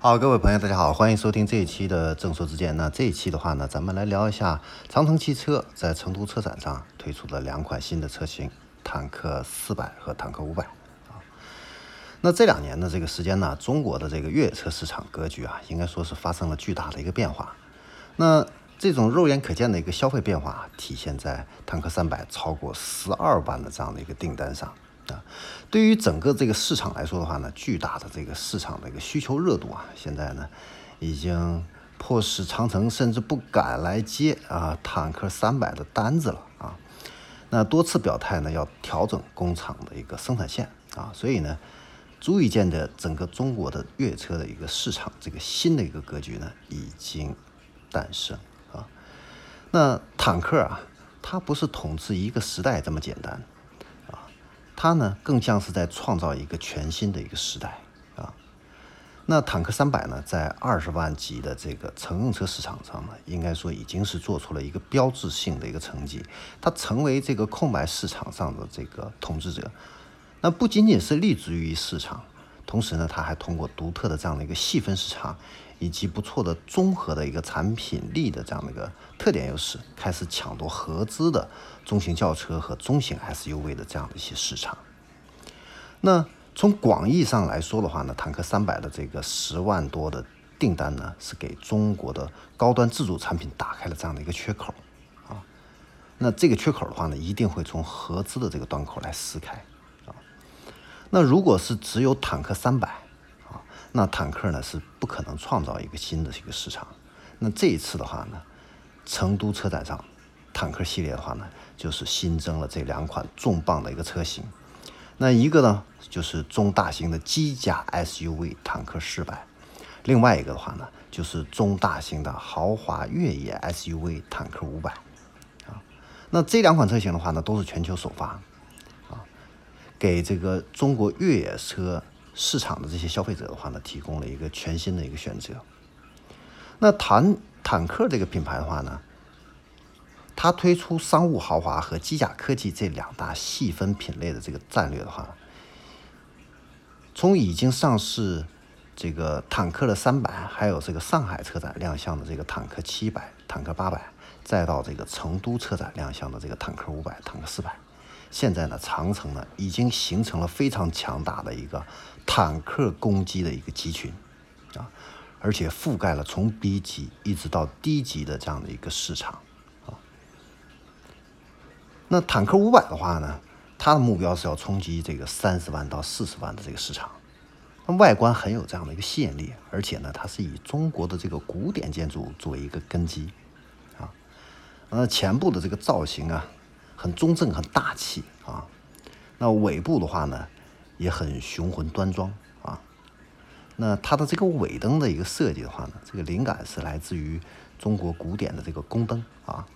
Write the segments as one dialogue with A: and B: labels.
A: 好，各位朋友，大家好，欢迎收听这一期的正说之见。那这一期的话呢，咱们来聊一下长城汽车在成都车展上推出的两款新的车型，坦克四百和坦克五百啊。那这两年的这个时间呢，中国的这个越野车市场格局啊，应该说是发生了巨大的一个变化。那这种肉眼可见的一个消费变化，体现在坦克三百超过十二万的这样的一个订单上。啊，对于整个这个市场来说的话呢，巨大的这个市场的一个需求热度啊，现在呢，已经迫使长城甚至不敢来接啊坦克三百的单子了啊。那多次表态呢，要调整工厂的一个生产线啊，所以呢，足以见得整个中国的越野车的一个市场这个新的一个格局呢，已经诞生啊。那坦克啊，它不是统治一个时代这么简单。它呢，更像是在创造一个全新的一个时代啊。那坦克三百呢，在二十万级的这个乘用车市场上呢，应该说已经是做出了一个标志性的一个成绩。它成为这个空白市场上的这个统治者。那不仅仅是立足于市场，同时呢，它还通过独特的这样的一个细分市场。以及不错的综合的一个产品力的这样的一个特点优势，开始抢夺合资的中型轿车和中型 SUV 的这样的一些市场。那从广义上来说的话呢，坦克三百的这个十万多的订单呢，是给中国的高端自主产品打开了这样的一个缺口啊。那这个缺口的话呢，一定会从合资的这个端口来撕开啊。那如果是只有坦克三百。那坦克呢是不可能创造一个新的这个市场。那这一次的话呢，成都车展上，坦克系列的话呢，就是新增了这两款重磅的一个车型。那一个呢就是中大型的机甲 SUV 坦克四百，另外一个的话呢就是中大型的豪华越野 SUV 坦克五百。啊，那这两款车型的话呢都是全球首发，啊，给这个中国越野车。市场的这些消费者的话呢，提供了一个全新的一个选择。那坦坦克这个品牌的话呢，它推出商务豪华和机甲科技这两大细分品类的这个战略的话，从已经上市这个坦克的三百，还有这个上海车展亮相的这个坦克七百、坦克八百，再到这个成都车展亮相的这个坦克五百、坦克四百。现在呢，长城呢已经形成了非常强大的一个坦克攻击的一个集群，啊，而且覆盖了从 B 级一直到 D 级的这样的一个市场，啊。那坦克五百的话呢，它的目标是要冲击这个三十万到四十万的这个市场，那外观很有这样的一个吸引力，而且呢，它是以中国的这个古典建筑作为一个根基，啊，那，前部的这个造型啊。很中正，很大气啊。那尾部的话呢，也很雄浑端庄啊。那它的这个尾灯的一个设计的话呢，这个灵感是来自于中国古典的这个宫灯啊，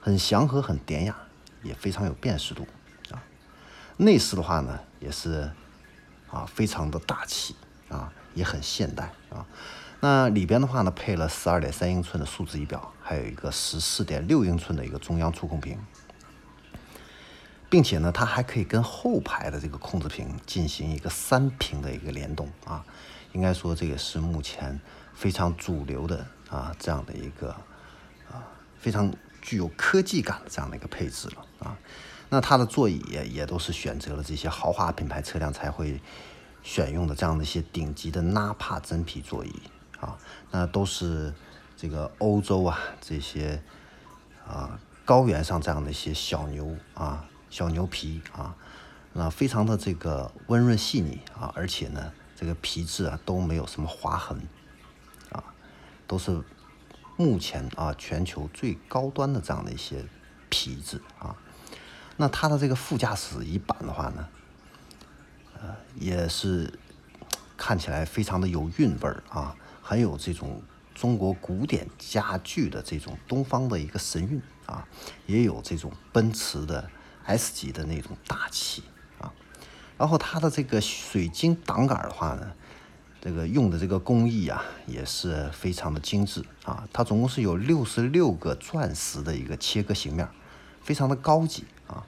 A: 很祥和，很典雅，也非常有辨识度啊。内饰的话呢，也是啊，非常的大气啊，也很现代啊。那里边的话呢，配了十二点三英寸的数字仪表，还有一个十四点六英寸的一个中央触控屏。并且呢，它还可以跟后排的这个控制屏进行一个三屏的一个联动啊，应该说这个是目前非常主流的啊这样的一个啊非常具有科技感的这样的一个配置了啊。那它的座椅也也都是选择了这些豪华品牌车辆才会选用的这样的一些顶级的纳帕真皮座椅啊，那都是这个欧洲啊这些啊高原上这样的一些小牛啊。小牛皮啊，那非常的这个温润细腻啊，而且呢，这个皮质啊都没有什么划痕啊，都是目前啊全球最高端的这样的一些皮质啊。那它的这个副驾驶椅板的话呢，呃，也是看起来非常的有韵味儿啊，很有这种中国古典家具的这种东方的一个神韵啊，也有这种奔驰的。S 级的那种大气啊，然后它的这个水晶挡杆的话呢，这个用的这个工艺啊也是非常的精致啊，它总共是有六十六个钻石的一个切割形面，非常的高级啊。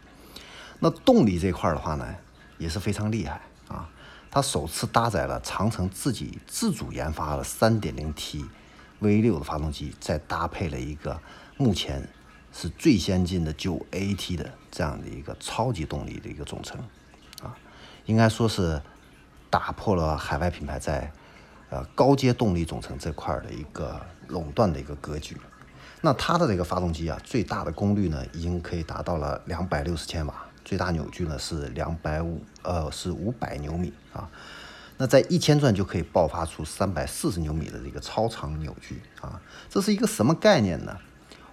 A: 那动力这块的话呢也是非常厉害啊，它首次搭载了长城自己自主研发的 3.0T V6 的发动机，再搭配了一个目前是最先进的 9AT 的这样的一个超级动力的一个总成，啊，应该说是打破了海外品牌在呃高阶动力总成这块的一个垄断的一个格局。那它的这个发动机啊，最大的功率呢，已经可以达到了两百六十千瓦。最大扭矩呢是两百五，呃是五百牛米啊，那在一千转就可以爆发出三百四十牛米的这个超长扭矩啊，这是一个什么概念呢？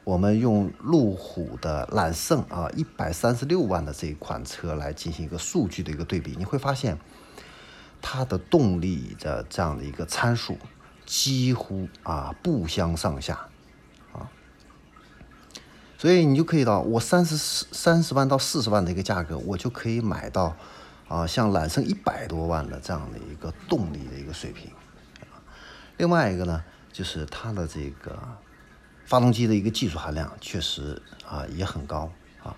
A: 我们用路虎的揽胜啊一百三十六万的这款车来进行一个数据的一个对比，你会发现它的动力的这样的一个参数几乎啊不相上下啊。所以你就可以到我三十四三十万到四十万的一个价格，我就可以买到，啊，像揽胜一百多万的这样的一个动力的一个水平。另外一个呢，就是它的这个发动机的一个技术含量确实啊也很高啊，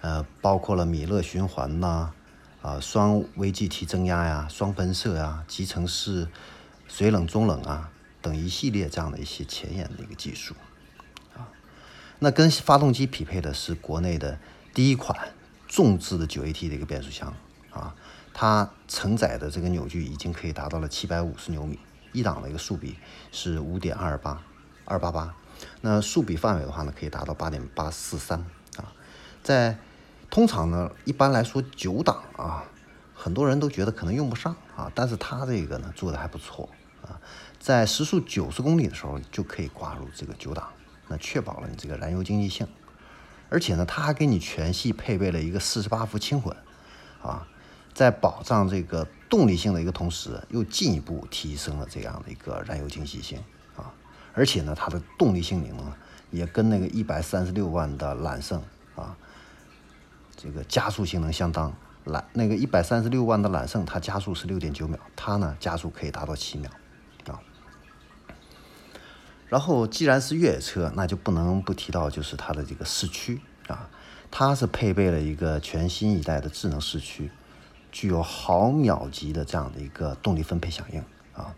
A: 呃，包括了米勒循环呐，啊，双 VGT 增压呀，双喷射呀，集成式水冷中冷啊等一系列这样的一些前沿的一个技术啊。那跟发动机匹配的是国内的第一款重置的 9AT 的一个变速箱啊，它承载的这个扭矩已经可以达到了750牛米，一档的一个速比是5.28288，那速比范围的话呢，可以达到8.843啊，在通常呢，一般来说九档啊，很多人都觉得可能用不上啊，但是它这个呢做的还不错啊，在时速90公里的时候就可以挂入这个九档。那确保了你这个燃油经济性，而且呢，它还给你全系配备了一个四十八伏轻混，啊，在保障这个动力性的一个同时，又进一步提升了这样的一个燃油经济性，而且呢，它的动力性能呢，也跟那个一百三十六万的揽胜啊，这个加速性能相当，揽那个一百三十六万的揽胜，它加速是六点九秒，它呢加速可以达到七秒啊。然后，既然是越野车，那就不能不提到就是它的这个四驱啊，它是配备了一个全新一代的智能四驱，具有毫秒级的这样的一个动力分配响应啊，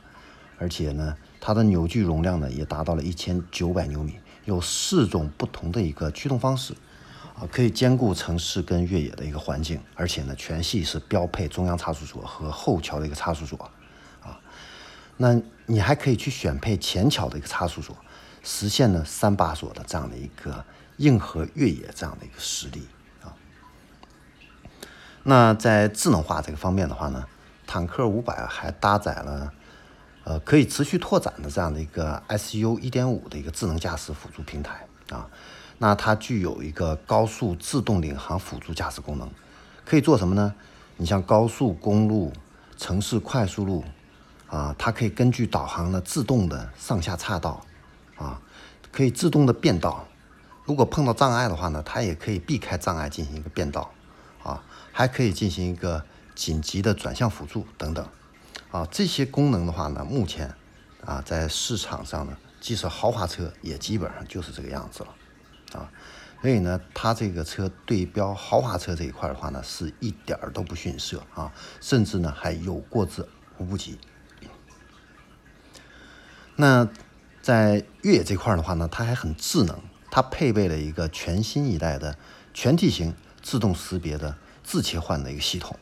A: 而且呢，它的扭矩容量呢也达到了一千九百牛米，有四种不同的一个驱动方式啊，可以兼顾城市跟越野的一个环境，而且呢，全系是标配中央差速锁和后桥的一个差速锁啊，那。你还可以去选配前桥的一个差速锁，实现呢三把锁的这样的一个硬核越野这样的一个实力啊。那在智能化这个方面的话呢，坦克五百还搭载了呃可以持续拓展的这样的一个 SU 一点五的一个智能驾驶辅助平台啊。那它具有一个高速自动领航辅助驾驶功能，可以做什么呢？你像高速公路、城市快速路。啊，它可以根据导航呢自动的上下岔道，啊，可以自动的变道。如果碰到障碍的话呢，它也可以避开障碍进行一个变道，啊，还可以进行一个紧急的转向辅助等等，啊，这些功能的话呢，目前啊在市场上呢，即使豪华车也基本上就是这个样子了，啊，所以呢，它这个车对标豪华车这一块的话呢，是一点儿都不逊色啊，甚至呢还有过之无不及。那在越野这块的话呢，它还很智能，它配备了一个全新一代的全地形自动识别的自切换的一个系统，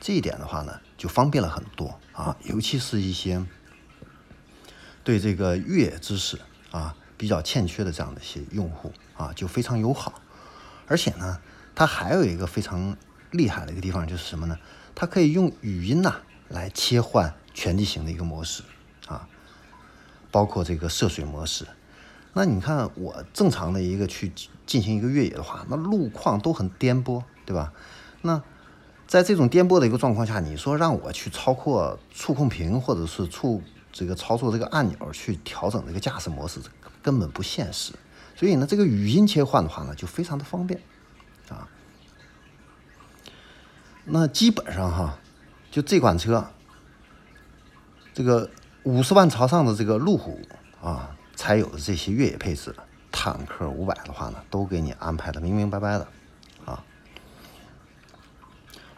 A: 这一点的话呢，就方便了很多啊，尤其是一些对这个越野知识啊比较欠缺的这样的一些用户啊，就非常友好。而且呢，它还有一个非常厉害的一个地方就是什么呢？它可以用语音呐来切换全地形的一个模式啊。包括这个涉水模式，那你看我正常的一个去进行一个越野的话，那路况都很颠簸，对吧？那在这种颠簸的一个状况下，你说让我去操控触控屏或者是触这个操作这个按钮去调整这个驾驶模式，根本不现实。所以呢，这个语音切换的话呢，就非常的方便啊。那基本上哈，就这款车，这个。五十万朝上的这个路虎啊，才有的这些越野配置，坦克五百的话呢，都给你安排的明明白白的。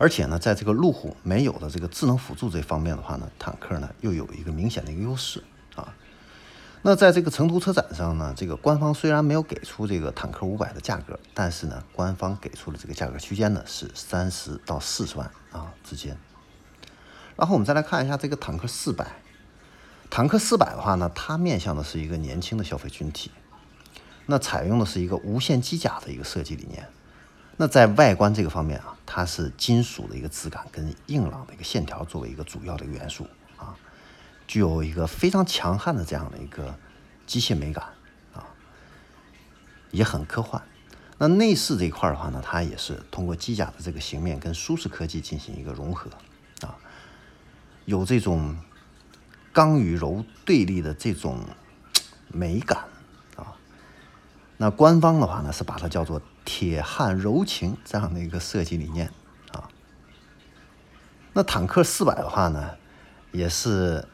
A: 而且呢，在这个路虎没有的这个智能辅助这方面的话呢，坦克呢又有一个明显的一个优势啊。那在这个成都车展上呢，这个官方虽然没有给出这个坦克五百的价格，但是呢，官方给出的这个价格区间呢是三十到四十万啊之间。然后我们再来看一下这个坦克四百，坦克四百的话呢，它面向的是一个年轻的消费群体，那采用的是一个无限机甲的一个设计理念。那在外观这个方面啊，它是金属的一个质感跟硬朗的一个线条作为一个主要的元素啊。具有一个非常强悍的这样的一个机械美感啊，也很科幻。那内饰这一块的话呢，它也是通过机甲的这个形面跟舒适科技进行一个融合啊，有这种刚与柔对立的这种美感啊。那官方的话呢，是把它叫做铁汉柔情这样的一个设计理念啊。那坦克四百的话呢，也是。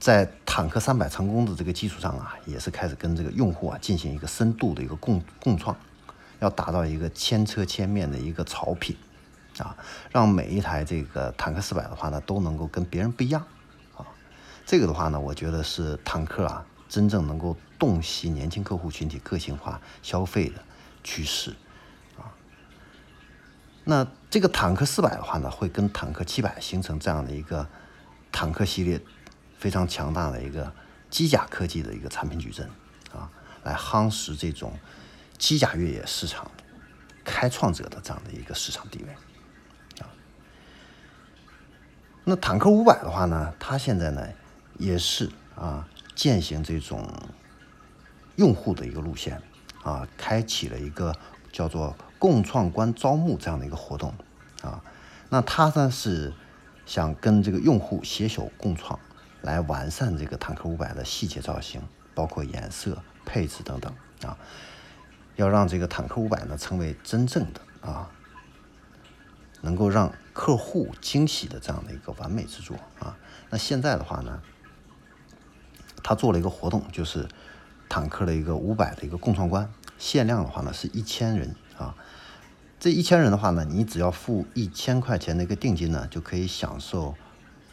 A: 在坦克三百成功的这个基础上啊，也是开始跟这个用户啊进行一个深度的一个共共创，要达到一个千车千面的一个潮品啊，让每一台这个坦克四百的话呢都能够跟别人不一样啊。这个的话呢，我觉得是坦克啊真正能够洞悉年轻客户群体个性化消费的趋势。那这个坦克四百的话呢，会跟坦克七百形成这样的一个坦克系列。非常强大的一个机甲科技的一个产品矩阵啊，来夯实这种机甲越野市场开创者的这样的一个市场地位啊。那坦克五百的话呢，它现在呢也是啊践行这种用户的一个路线啊，开启了一个叫做共创官招募这样的一个活动啊。那他呢是想跟这个用户携手共创。来完善这个坦克五百的细节造型，包括颜色、配置等等啊，要让这个坦克五百呢成为真正的啊，能够让客户惊喜的这样的一个完美之作啊。那现在的话呢，他做了一个活动，就是坦克的一个五百的一个共创官，限量的话呢是一千人啊。这一千人的话呢，你只要付一千块钱的一个定金呢，就可以享受。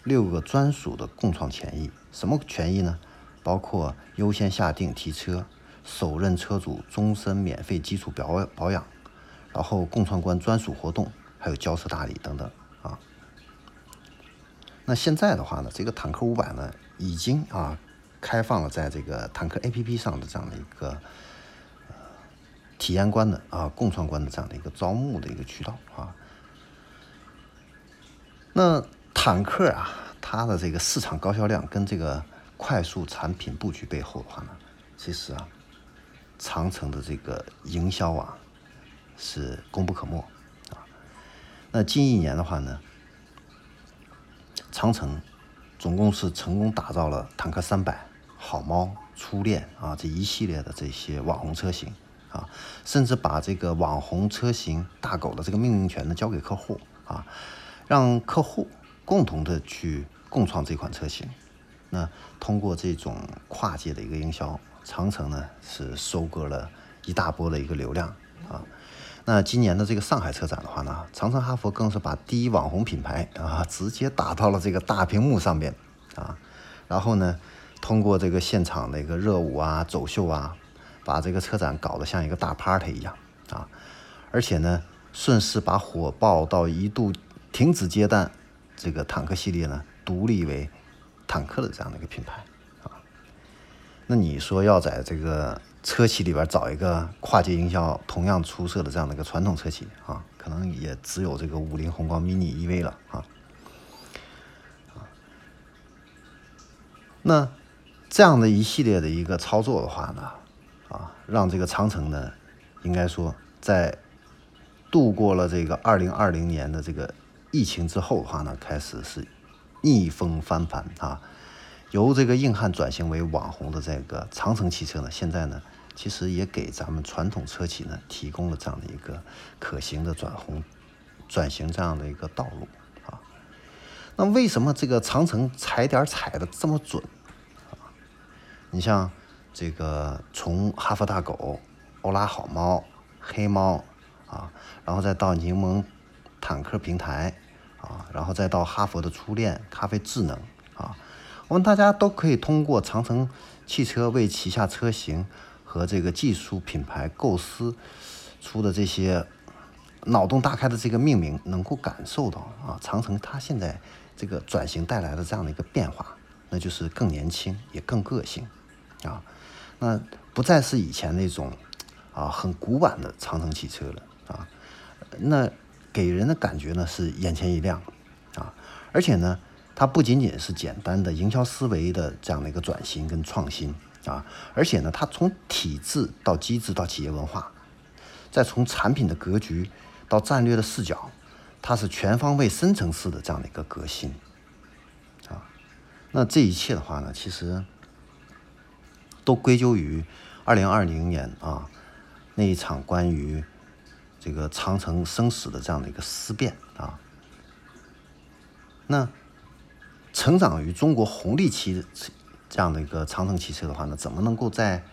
A: 六个专属的共创权益，什么权益呢？包括优先下定提车、首任车主终身免费基础保保养，然后共创官专属活动，还有交车大礼等等啊。那现在的话呢，这个坦克五百呢，已经啊开放了在这个坦克 APP 上的这样的一个体验官的啊共创官的这样的一个招募的一个渠道啊。那。坦克啊，它的这个市场高销量跟这个快速产品布局背后的话呢，其实啊，长城的这个营销啊是功不可没啊。那近一年的话呢，长城总共是成功打造了坦克三百、好猫、初恋啊这一系列的这些网红车型啊，甚至把这个网红车型大狗的这个命名权呢交给客户啊，让客户。共同的去共创这款车型，那通过这种跨界的一个营销，长城呢是收割了一大波的一个流量啊。那今年的这个上海车展的话呢，长城哈弗更是把第一网红品牌啊直接打到了这个大屏幕上边啊，然后呢，通过这个现场的一个热舞啊、走秀啊，把这个车展搞得像一个大 party 一样啊，而且呢，顺势把火爆到一度停止接单。这个坦克系列呢，独立为坦克的这样的一个品牌啊。那你说要在这个车企里边找一个跨界营销同样出色的这样的一个传统车企啊，可能也只有这个五菱宏光 mini EV 了啊。那这样的一系列的一个操作的话呢，让这个长城呢，应该说在度过了这个二零二零年的这个。疫情之后的话呢，开始是逆风翻盘啊，由这个硬汉转型为网红的这个长城汽车呢，现在呢，其实也给咱们传统车企呢提供了这样的一个可行的转红转型这样的一个道路啊。那为什么这个长城踩点踩的这么准啊？你像这个从哈佛大狗、欧拉好猫、黑猫啊，然后再到柠檬坦克平台。啊，然后再到哈佛的初恋咖啡智能啊，我们大家都可以通过长城汽车为旗下车型和这个技术品牌构思出的这些脑洞大开的这个命名，能够感受到啊，长城它现在这个转型带来的这样的一个变化，那就是更年轻也更个性啊，那不再是以前那种啊很古板的长城汽车了啊，那。给人的感觉呢是眼前一亮，啊，而且呢，它不仅仅是简单的营销思维的这样的一个转型跟创新啊，而且呢，它从体制到机制到企业文化，再从产品的格局到战略的视角，它是全方位深层次的这样的一个革新，啊，那这一切的话呢，其实都归咎于二零二零年啊那一场关于。这个长城生死的这样的一个思辨啊，那成长于中国红利期这样的一个长城汽车的话呢，怎么能够在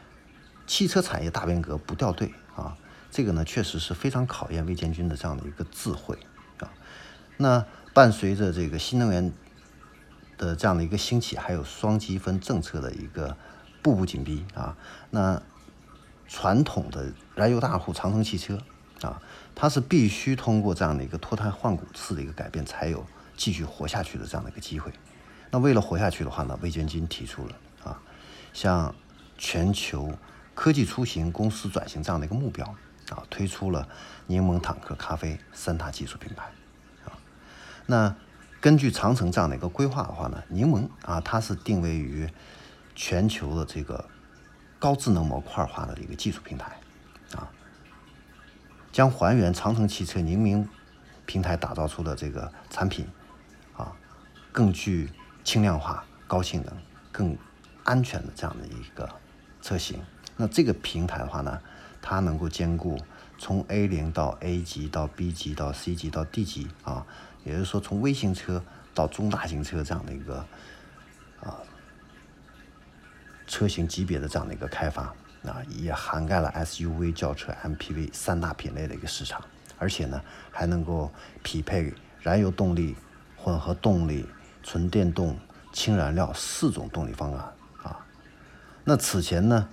A: 汽车产业大变革不掉队啊？这个呢，确实是非常考验魏建军的这样的一个智慧啊。那伴随着这个新能源的这样的一个兴起，还有双积分政策的一个步步紧逼啊，那传统的燃油大户长城汽车。啊，它是必须通过这样的一个脱胎换骨式的一个改变，才有继续活下去的这样的一个机会。那为了活下去的话呢，魏建军提出了啊，向全球科技出行公司转型这样的一个目标啊，推出了柠檬坦克咖啡三大技术品牌啊。那根据长城这样的一个规划的话呢，柠檬啊，它是定位于全球的这个高智能模块化的一个技术平台。啊将还原长城汽车宁明平台打造出的这个产品，啊，更具轻量化、高性能、更安全的这样的一个车型。那这个平台的话呢，它能够兼顾从 A 零到 A 级到 B 级到 C 级到 D 级啊，也就是说从微型车到中大型车这样的一个啊车型级别的这样的一个开发。啊，也涵盖了 SUV、轿车、MPV 三大品类的一个市场，而且呢，还能够匹配燃油动力、混合动力、纯电动、氢燃料四种动力方案啊。那此前呢，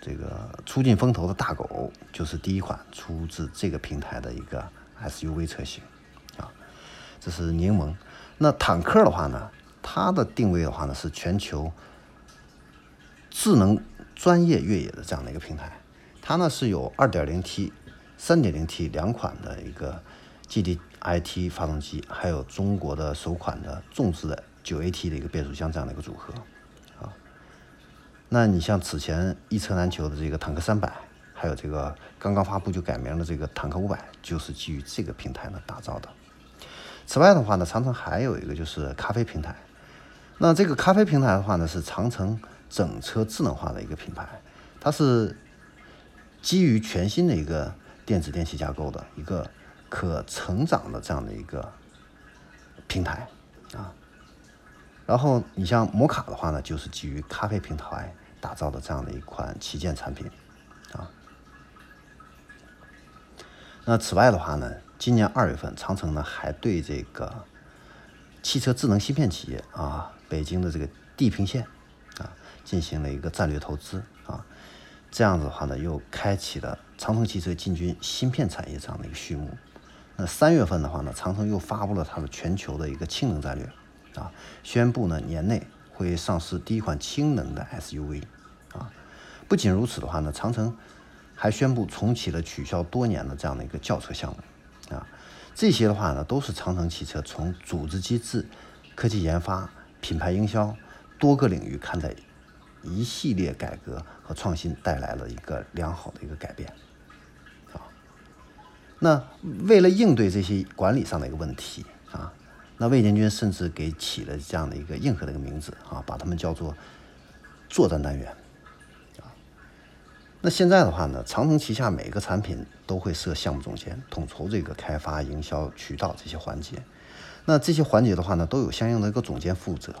A: 这个出尽风头的大狗就是第一款出自这个平台的一个 SUV 车型啊。这是柠檬。那坦克的话呢，它的定位的话呢，是全球智能。专业越野的这样的一个平台，它呢是有 2.0T、3.0T 两款的一个 GDIT 发动机，还有中国的首款的重置的 9AT 的一个变速箱这样的一个组合啊。那你像此前一车难求的这个坦克300，还有这个刚刚发布就改名的这个坦克500，就是基于这个平台呢打造的。此外的话呢，长城还有一个就是咖啡平台。那这个咖啡平台的话呢，是长城。整车智能化的一个品牌，它是基于全新的一个电子电器架构的一个可成长的这样的一个平台啊。然后你像摩卡的话呢，就是基于咖啡平台打造的这样的一款旗舰产品啊。那此外的话呢，今年二月份，长城呢还对这个汽车智能芯片企业啊，北京的这个地平线。进行了一个战略投资啊，这样子的话呢，又开启了长城汽车进军芯片产业这样的一个序幕。那三月份的话呢，长城又发布了它的全球的一个氢能战略啊，宣布呢年内会上市第一款氢能的 SUV 啊。不仅如此的话呢，长城还宣布重启了取消多年的这样的一个轿车项目啊。这些的话呢，都是长城汽车从组织机制、科技研发、品牌营销多个领域看待。一系列改革和创新带来了一个良好的一个改变，啊，那为了应对这些管理上的一个问题啊，那魏建军甚至给起了这样的一个硬核的一个名字啊，把他们叫做作战单元，啊，那现在的话呢，长城旗下每个产品都会设项目总监，统筹这个开发、营销、渠道这些环节，那这些环节的话呢，都有相应的一个总监负责。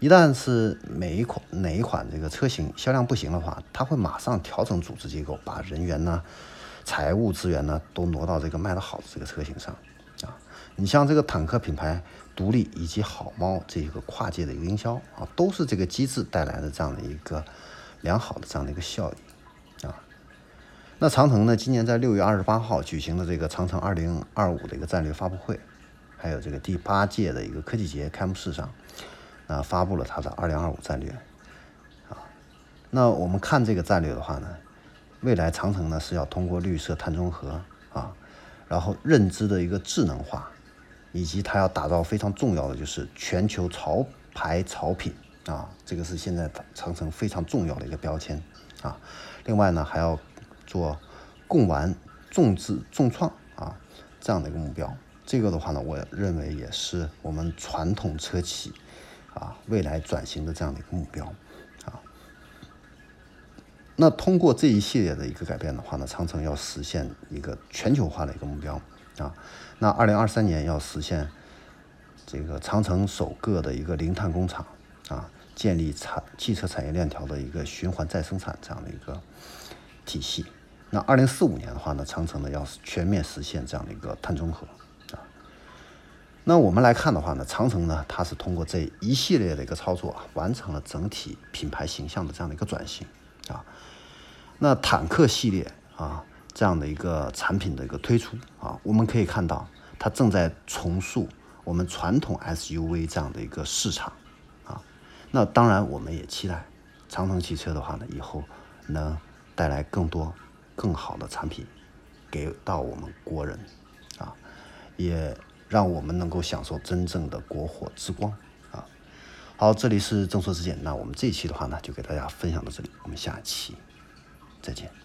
A: 一旦是每一款哪一款这个车型销量不行的话，他会马上调整组织结构，把人员呢、财务资源呢都挪到这个卖得好的这个车型上，啊，你像这个坦克品牌独立以及好猫这个跨界的一个营销啊，都是这个机制带来的这样的一个良好的这样的一个效益啊。那长城呢，今年在六月二十八号举行的这个长城二零二五的一个战略发布会，还有这个第八届的一个科技节开幕式上，啊，发布了它的二零二五战略啊。那我们看这个战略的话呢，未来长城呢是要通过绿色碳中和啊，然后认知的一个智能化。以及它要打造非常重要的就是全球潮牌潮品啊，这个是现在长城非常重要的一个标签啊。另外呢，还要做共玩、众智、众创啊这样的一个目标。这个的话呢，我认为也是我们传统车企啊未来转型的这样的一个目标啊。那通过这一系列的一个改变的话呢，长城要实现一个全球化的一个目标。啊，那二零二三年要实现这个长城首个的一个零碳工厂啊，建立产汽车产业链条的一个循环再生产这样的一个体系。那二零四五年的话呢，长城呢要全面实现这样的一个碳中和。那我们来看的话呢，长城呢它是通过这一系列的一个操作，完成了整体品牌形象的这样的一个转型啊。那坦克系列啊。这样的一个产品的一个推出啊，我们可以看到它正在重塑我们传统 SUV 这样的一个市场啊。那当然，我们也期待长城汽车的话呢，以后能带来更多更好的产品给到我们国人啊，也让我们能够享受真正的国货之光啊。好，这里是正说之见，那我们这一期的话呢，就给大家分享到这里，我们下期再见。